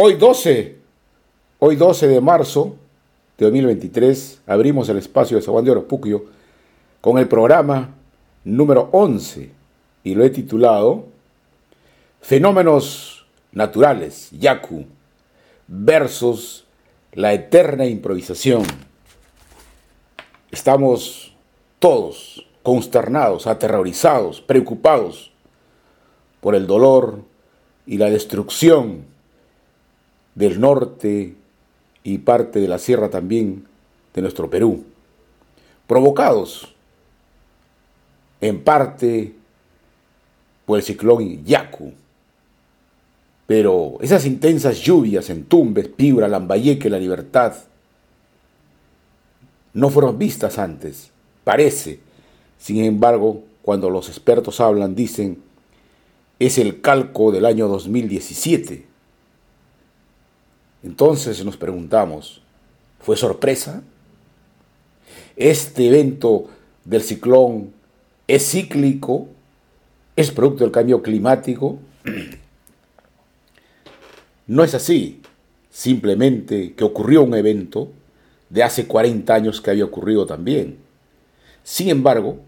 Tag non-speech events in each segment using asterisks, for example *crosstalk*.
Hoy 12, hoy 12 de marzo de 2023, abrimos el espacio de Zaguán de Oropuquio con el programa número 11 y lo he titulado Fenómenos Naturales, Yaku, versus la eterna improvisación. Estamos todos consternados, aterrorizados, preocupados por el dolor y la destrucción del norte y parte de la sierra también de nuestro Perú, provocados en parte por el ciclón Yaku. Pero esas intensas lluvias en Tumbes, Piura, Lambayeque, La Libertad, no fueron vistas antes, parece. Sin embargo, cuando los expertos hablan, dicen, es el calco del año 2017. Entonces nos preguntamos, ¿fue sorpresa? ¿Este evento del ciclón es cíclico? ¿Es producto del cambio climático? *clears throat* No es así, simplemente que ocurrió un evento de hace 40 años que había ocurrido también. Sin embargo,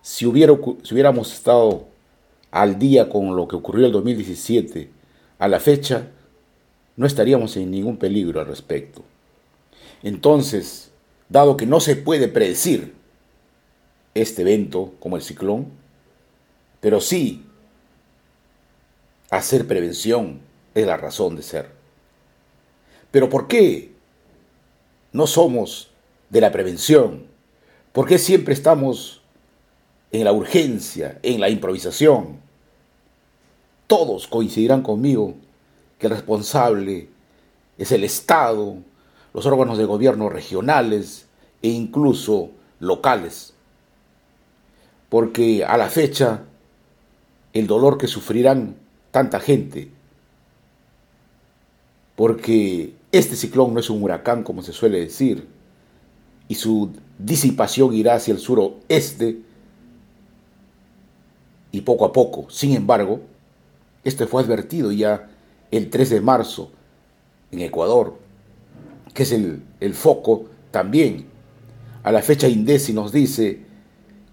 si, hubiéramos estado al día con lo que ocurrió el 2017, a la fecha, no estaríamos en ningún peligro al respecto. Entonces, dado que no se puede predecir este evento como el ciclón, pero sí hacer prevención es la razón de ser. Pero ¿por qué no somos de la prevención? ¿Por qué siempre estamos en la urgencia, en la improvisación? Todos coincidirán conmigo que el responsable es el Estado, los órganos de gobierno regionales e incluso locales. Porque a la fecha, el dolor que sufrirán tanta gente, porque este ciclón no es un huracán como se suele decir, y su disipación irá hacia el suroeste y poco a poco. Sin embargo, esto fue advertido ya el 3 de marzo en Ecuador, que es el, foco también. A la fecha INDECI nos dice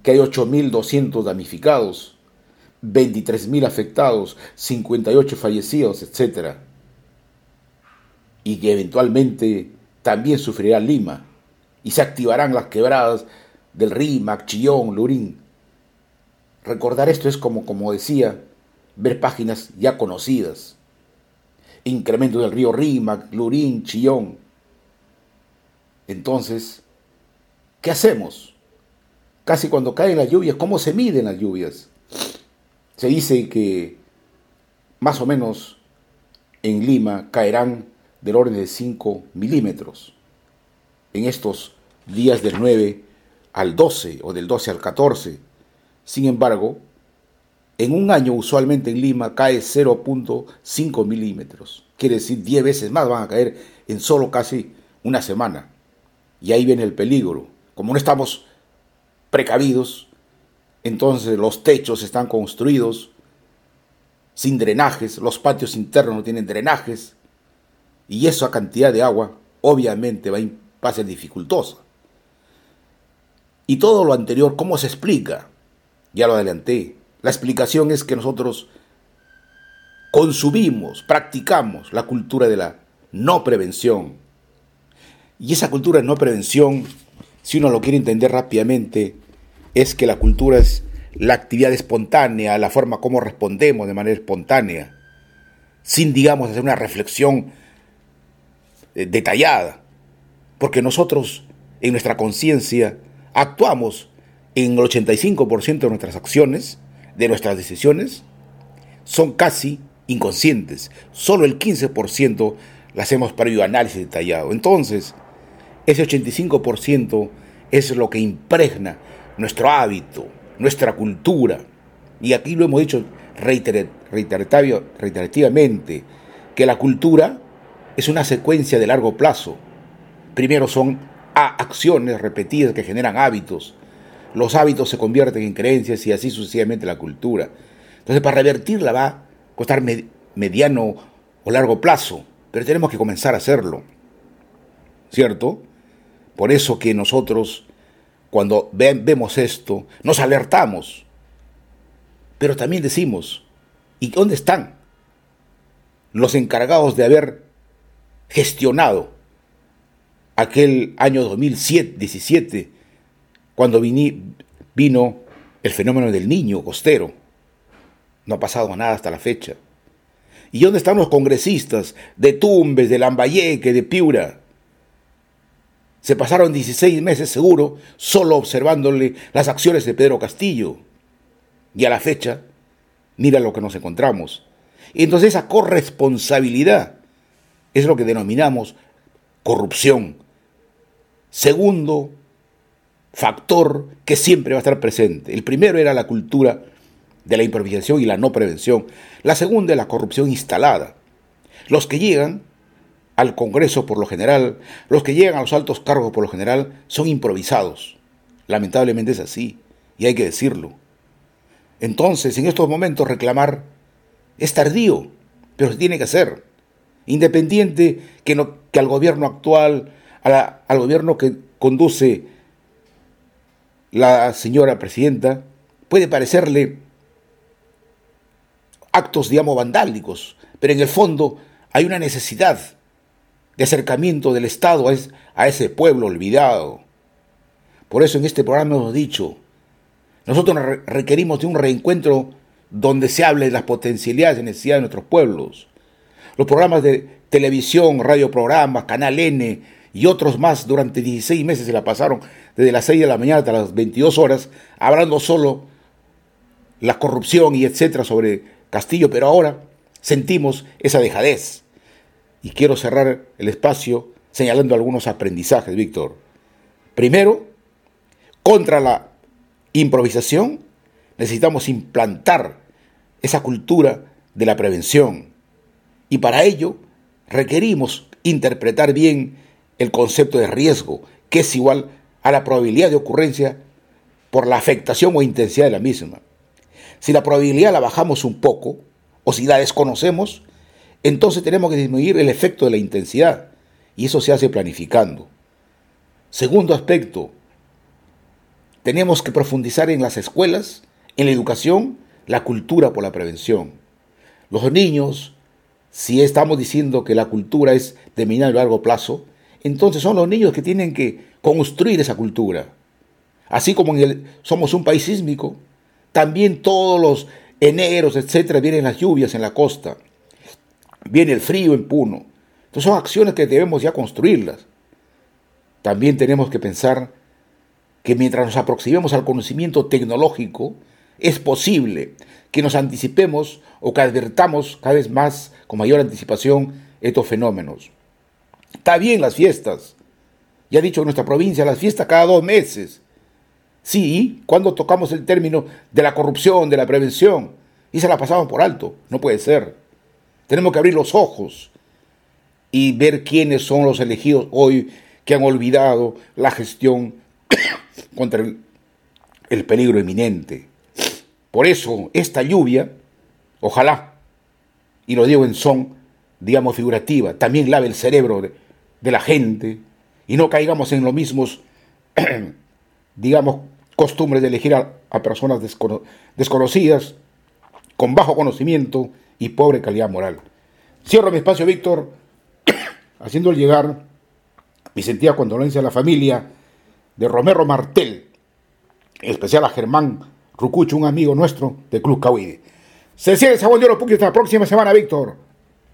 que hay 8.200 damnificados, 23.000 afectados, 58 fallecidos, etc. Y que eventualmente también sufrirá Lima y se activarán las quebradas del Rímac, Chillón, Lurín. Recordar esto es como, como decía, ver páginas ya conocidas incremento del río Rímac, Lurín, Chillón. Entonces, ¿qué hacemos? Casi cuando caen las lluvias, ¿cómo se miden las lluvias? Se dice que más o menos en Lima caerán del orden de 5 milímetros en estos días del 9 al 12 o del 12 al 14. Sin embargo, en un año usualmente en Lima cae 0.5 milímetros. Quiere decir 10 veces más van a caer en solo casi una semana. Y ahí viene el peligro. Como no estamos precavidos, entonces los techos están construidos sin drenajes, los patios internos no tienen drenajes, y esa cantidad de agua obviamente va a ser dificultosa. Y todo lo anterior, ¿cómo se explica? Ya lo adelanté, la explicación es que nosotros consumimos, practicamos la cultura de la no prevención. Y esa cultura de no prevención, si uno lo quiere entender rápidamente, es que la cultura es la actividad espontánea, la forma como respondemos de manera espontánea, sin, digamos, hacer una reflexión eh, detallada. Porque nosotros, en nuestra conciencia, actuamos en el 85% de nuestras acciones de nuestras decisiones son casi inconscientes. Solo el 15% las hacemos previo análisis detallado. Entonces, ese 85% es lo que impregna nuestro hábito, nuestra cultura. Y aquí lo hemos dicho reiterativamente, que la cultura es una secuencia de largo plazo. Primero son acciones repetidas que generan hábitos, los hábitos se convierten en creencias y así sucesivamente la cultura. Entonces, para revertirla va a costar mediano o largo plazo. pero tenemos que comenzar a hacerlo. ¿Cierto? Por eso que nosotros, cuando vemos esto, nos alertamos, pero también decimos, ¿y dónde están los encargados de haber gestionado aquel año 2017, cuando vino el fenómeno del niño costero? No ha pasado nada hasta la fecha. ¿Y dónde están los congresistas de Tumbes, de Lambayeque, de Piura? Se pasaron 16 meses seguro solo observándole las acciones de Pedro Castillo. Y a la fecha, mira lo que nos encontramos. Y entonces esa corresponsabilidad es lo que denominamos corrupción. Segundo factor que siempre va a estar presente. El primero era la cultura de la improvisación y la no prevención. La segunda es la corrupción instalada. Los que llegan al Congreso por lo general, los que llegan a los altos cargos por lo general, son improvisados. Lamentablemente es así, y hay que decirlo. Entonces, en estos momentos reclamar es tardío, pero se tiene que hacer. Independiente que, no, que al gobierno actual, al gobierno que conduce la señora presidenta, puede parecerle actos, digamos, vandálicos, pero en el fondo hay una necesidad de acercamiento del Estado a ese pueblo olvidado. Por eso en este programa hemos dicho, nosotros requerimos de un reencuentro donde se hable de las potencialidades y necesidades de nuestros pueblos. Los programas de televisión, radioprogramas, Canal N y otros más durante 16 meses se la pasaron desde las 6 de la mañana hasta las 22 horas, hablando solo la corrupción y etcétera sobre Castillo, pero ahora sentimos esa dejadez. Y quiero cerrar el espacio señalando algunos aprendizajes, Víctor. Primero, contra la improvisación, necesitamos implantar esa cultura de la prevención. Y para ello requerimos interpretar bien el concepto de riesgo, que es igual a la probabilidad de ocurrencia por la afectación o intensidad de la misma. Si la probabilidad la bajamos un poco, o si la desconocemos, entonces tenemos que disminuir el efecto de la intensidad, y eso se hace planificando. Segundo aspecto, tenemos que profundizar en las escuelas, en la educación, la cultura por la prevención. Los niños, si estamos diciendo que la cultura es de mediano y largo plazo, entonces son los niños que tienen que construir esa cultura. Así como en el, somos un país sísmico, también todos los eneros, etcétera, vienen las lluvias en la costa, viene el frío en Puno. Entonces son acciones que debemos ya construirlas. También tenemos que pensar que mientras nos aproximemos al conocimiento tecnológico, es posible que nos anticipemos o que advertamos cada vez más con mayor anticipación estos fenómenos. Está bien las fiestas. Ya he dicho nuestra provincia, las fiestas cada dos meses. Sí, cuando tocamos el término de la corrupción, de la prevención, y se la pasamos por alto. No puede ser. Tenemos que abrir los ojos y ver quiénes son los elegidos hoy que han olvidado la gestión *coughs* contra el, el peligro inminente. Por eso, esta lluvia, ojalá, y lo digo en son, digamos, figurativa, también lave el cerebro de, la gente y no caigamos en los mismos, *clears throat* digamos, costumbres de elegir a, personas desconocidas, con bajo conocimiento y pobre calidad moral. Cierro mi espacio, Víctor, *clears throat* haciendo llegar mi sentida condolencia a la familia de Romero Martel, en especial a Germán Rucucho, un amigo nuestro de Club Cahuide. Se cierra el sabón de hasta la próxima semana, Víctor.